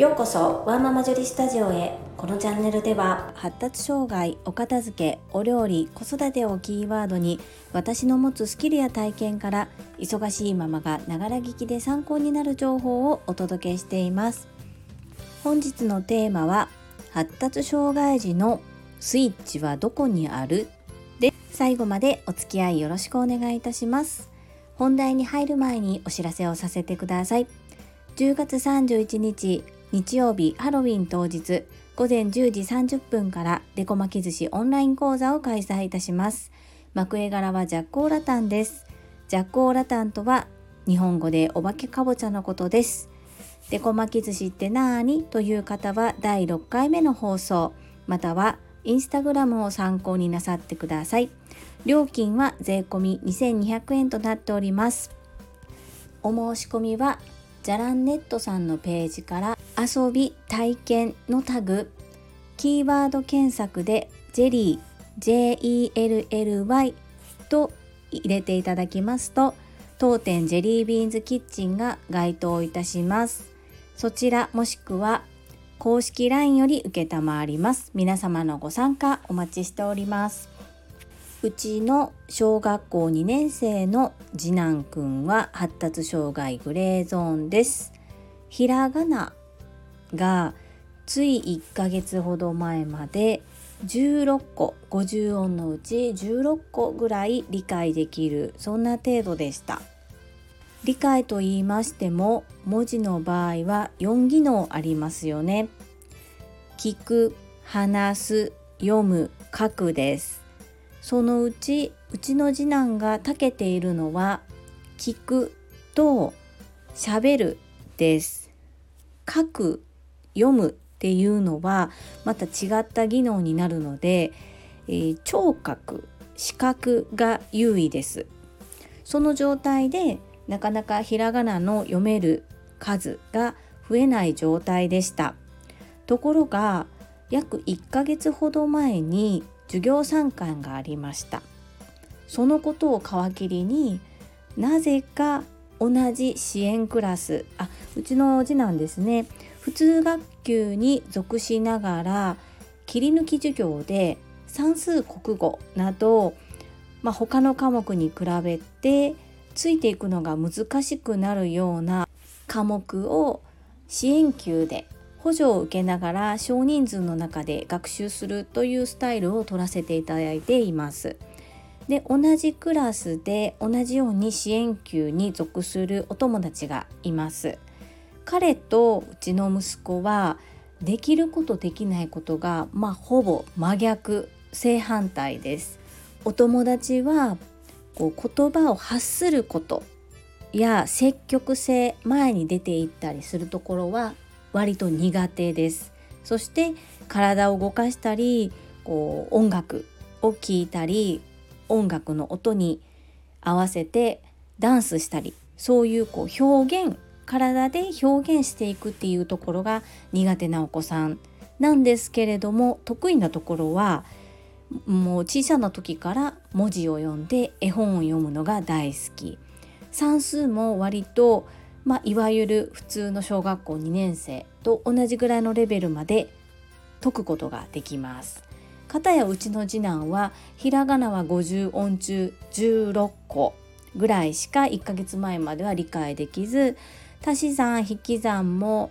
ようこそワーママジョリスタジオへ。このチャンネルでは発達障害お片付けお料理子育てをキーワードに私の持つスキルや体験から忙しいママがながら聞きで参考になる情報をお届けしています。本日のテーマは発達障害児のスイッチはどこにある？で最後までお付き合いよろしくお願いいたします。本題に入る前にお知らせをさせてください。10月31日日曜日ハロウィン当日午前10時30分からデコ巻き寿司オンライン講座を開催いたします。幕絵柄はジャッコーラタンです。ジャッコーラタンとは日本語でお化けかぼちゃのことです。デコ巻き寿司ってなーに？という方は第6回目の放送またはインスタグラムを参考になさってください。料金は税込2200円となっております。お申し込みはじゃらんネットさんのページから遊び体験のタグ。キーワード検索でジェリー JELLY と入れていただきますと当店ジェリービーンズキッチンが該当いたします。そちらもしくは公式 LINE より承ります。皆様のご参加お待ちしております。うちの小学校2年生の次男くんは発達障害グレーゾーンです。ひらがながつい1ヶ月ほど前まで16個50音のうち16個ぐらい理解できるそんな程度でした。理解と言いましても文字の場合は4技能ありますよね。聞く話す読む書くです。そのうちうちの次男が長けているのは聞くと喋るです。書く読むっていうのはまた違った技能になるので、えー、聴覚視覚が優位です。その状態でなかなかひらがなの読める数が増えない状態でした。ところが約1ヶ月ほど前に授業参観がありました。そのことを皮切りになぜか同じ支援クラスあうちの次男ですね。普通学級に属しながら切り抜き授業で算数国語など、まあ、他の科目に比べてついていくのが難しくなるような科目を支援級で補助を受けながら少人数の中で学習するというスタイルを取らせていただいています。で同じクラスで同じように支援級に属するお友達がいます。彼とうちの息子はできることできないことがまあほぼ真逆正反対です。お友達はこう言葉を発することや積極性前に出ていったりするところは割と苦手です。そして体を動かしたりこう音楽を聴いたり音楽の音に合わせてダンスしたりそういうこう表現体で表現していくっていうところが苦手なお子さんなんですけれども得意なところはもう小さな時から文字を読んで絵本を読むのが大好き算数も割と、まあ、いわゆる普通の小学校2年生と同じぐらいのレベルまで解くことができます。かたやうちの次男はひらがなは50音中16個ぐらいしか1ヶ月前までは理解できず足し算引き算も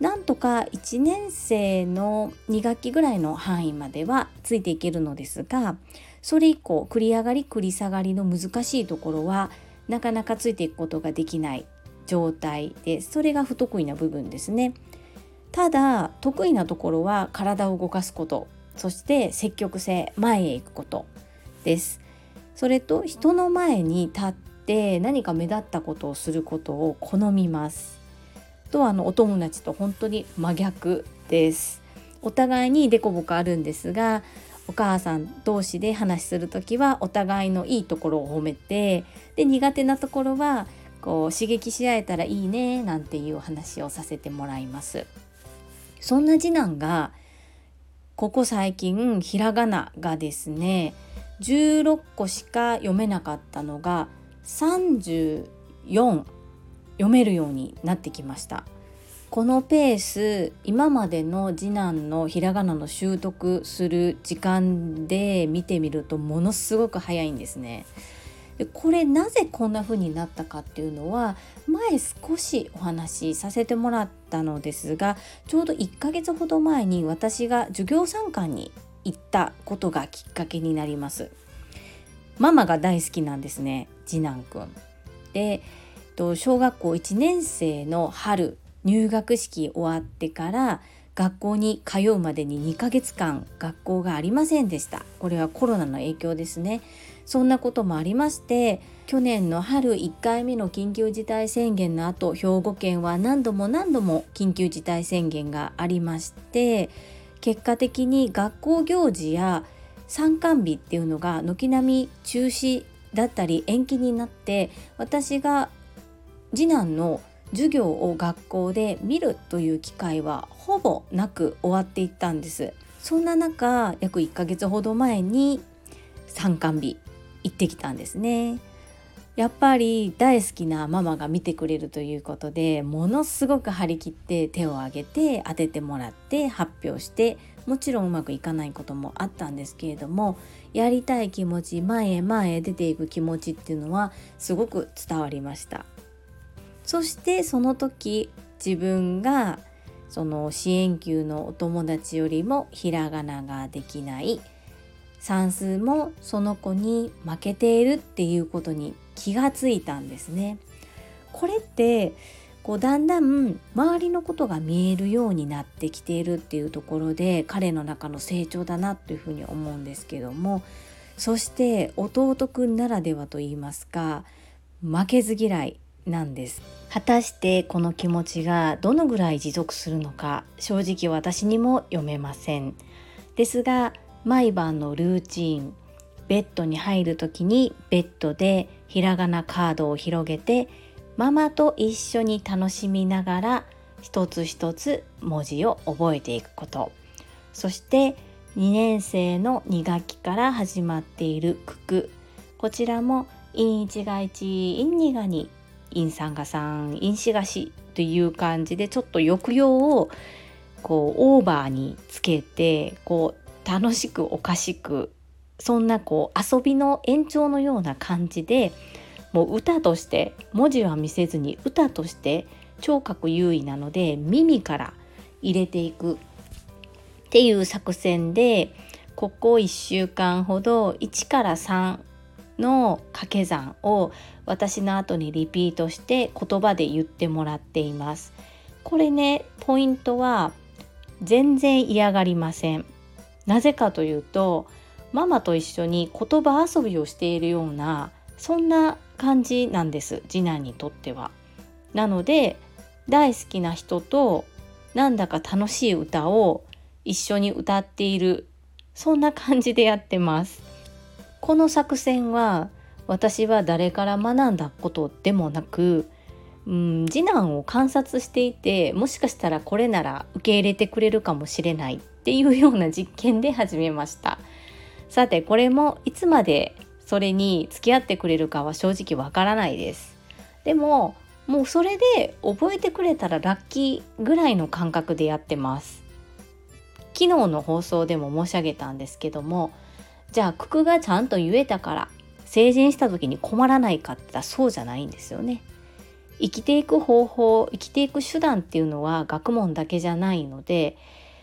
なんとか1年生の2学期ぐらいの範囲まではついていけるのですがそれ以降繰り上がり繰り下がりの難しいところはなかなかついていくことができない状態でそれが不得意な部分ですね。ただ得意なところは体を動かすことそして積極性前へ行くことです。それと人の前に立っって何か目立ったことをすることを好みます。とあのお友達と本当に真逆です。お互いにデコボコあるんですがお母さん同士で話する時はお互いのいいところを褒めてで苦手なところはこう刺激し合えたらいいねなんていう話をさせてもらいます。そんな次男がここ最近ひらがながですね16個しか読めなかったのが34読めるようになってきましたこのペース今までの次男のひらがなの習得する時間で見てみるとものすごく早いんですね。でこれなぜこんな風になったかっていうのは前少しお話しさせてもらったのですがちょうど1ヶ月ほど前に私が授業参観に行ったことがきっかけになります。ママが大好きなんですね次男くん。で小学校1年生の春入学式終わってから学校に通うまでに2ヶ月間学校がありませんでしたこれはコロナの影響ですねそんなこともありまして去年の春1回目の緊急事態宣言の後兵庫県は何度も何度も緊急事態宣言がありまして結果的に学校行事や参観日っていうのが軒並み中止だったり延期になって私が次男の授業を学校で見るという機会はほぼなく終わっていったんです。そんな中約1ヶ月ほど前に参観日行ってきたんですね。やっぱり大好きなママが見てくれるということでものすごく張り切って手を挙げて当ててもらって発表してもちろんうまくいかないこともあったんですけれどもやりたい気持ち前へ前へ出ていく気持ちっていうのはすごく伝わりましたそしてその時自分がその支援級のお友達よりもひらがなができない算数もその子に負けているっていうことに気がついたんですね。これってこうだんだん周りのことが見えるようになってきているっていうところで彼の中の成長だなというふうに思うんですけども。そして弟くんならではと言いますか負けず嫌いなんです。果たしてこの気持ちがどのぐらい持続するのか正直私にも読めません。ですが毎晩のルーチンベッドに入る時にベッドでひらがなカードを広げてママと一緒に楽しみながら一つ一つ文字を覚えていくこと。そして2年生の2学期から始まっている九九。こちらも陰1が1陰2が2陰3が3陰4が4という感じでちょっと抑揚をこうオーバーにつけてこう楽しくおかしくそんなこう遊びの延長のような感じでもう歌として文字は見せずに歌として聴覚優位なので耳から入れていくっていう作戦でここ1週間ほど1から3の掛け算を私の後にリピートして言葉で言ってもらっています。これねポイントは全然嫌がりません。なぜかというとママと一緒に言葉遊びをしているようなそんな感じなんです次男にとっては。なので大好きな人となんだか楽しい歌を一緒に歌っているそんな感じでやってます。この作戦は私は誰から学んだことでもなく、うん、次男を観察していてもしかしたらこれなら受け入れてくれるかもしれないっていうような実験で始めましたさてこれもいつまでそれに付き合ってくれるかは正直わからないです。でももうそれで覚えてくれたらラッキーぐらいの感覚でやってます。昨日の放送でも申し上げたんですけどもじゃあ九九がちゃんと言えたから成人した時に困らないかって言ったらそうじゃないんですよね。生きていく方法生きていく手段っていうのは学問だけじゃないので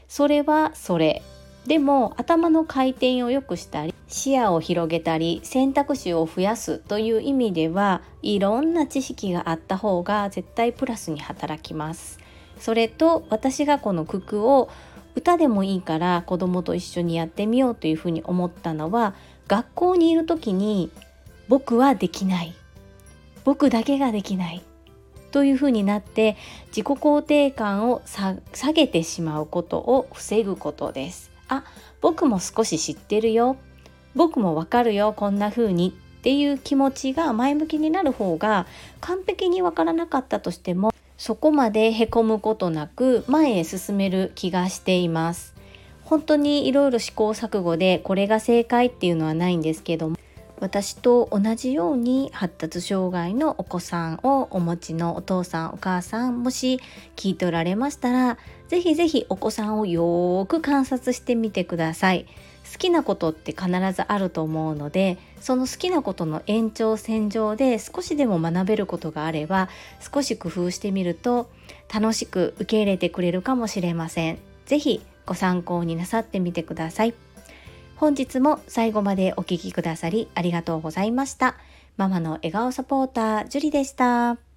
それはそれ。でも頭の回転を良くしたり視野を広げたり選択肢を増やすという意味ではいろんな知識があった方が絶対プラスに働きます。それと私がこの九九を歌でもいいから子供と一緒にやってみようというふうに思ったのは学校にいる時に僕はできない僕だけができないというふうになって自己肯定感を下げてしまうことを防ぐことです。あ僕も少し知ってるよ僕もわかるよこんな風にっていう気持ちが前向きになる方が完璧にわからなかったとしてもそこまでへこむことなく前へ進める気がしています。本当にいろいろ試行錯誤でこれが正解っていうのはないんですけども私と同じように発達障害のお子さんをお持ちのお父さんお母さんもし聞いておられましたらぜひぜひお子さんをよーく観察してみてください。好きなことって必ずあると思うのでその好きなことの延長線上で少しでも学べることがあれば少し工夫してみると楽しく受け入れてくれるかもしれません。ぜひご参考になさってみてください。本日も最後までお聴きくださりありがとうございました。ママの笑顔サポーター、ジュリでした。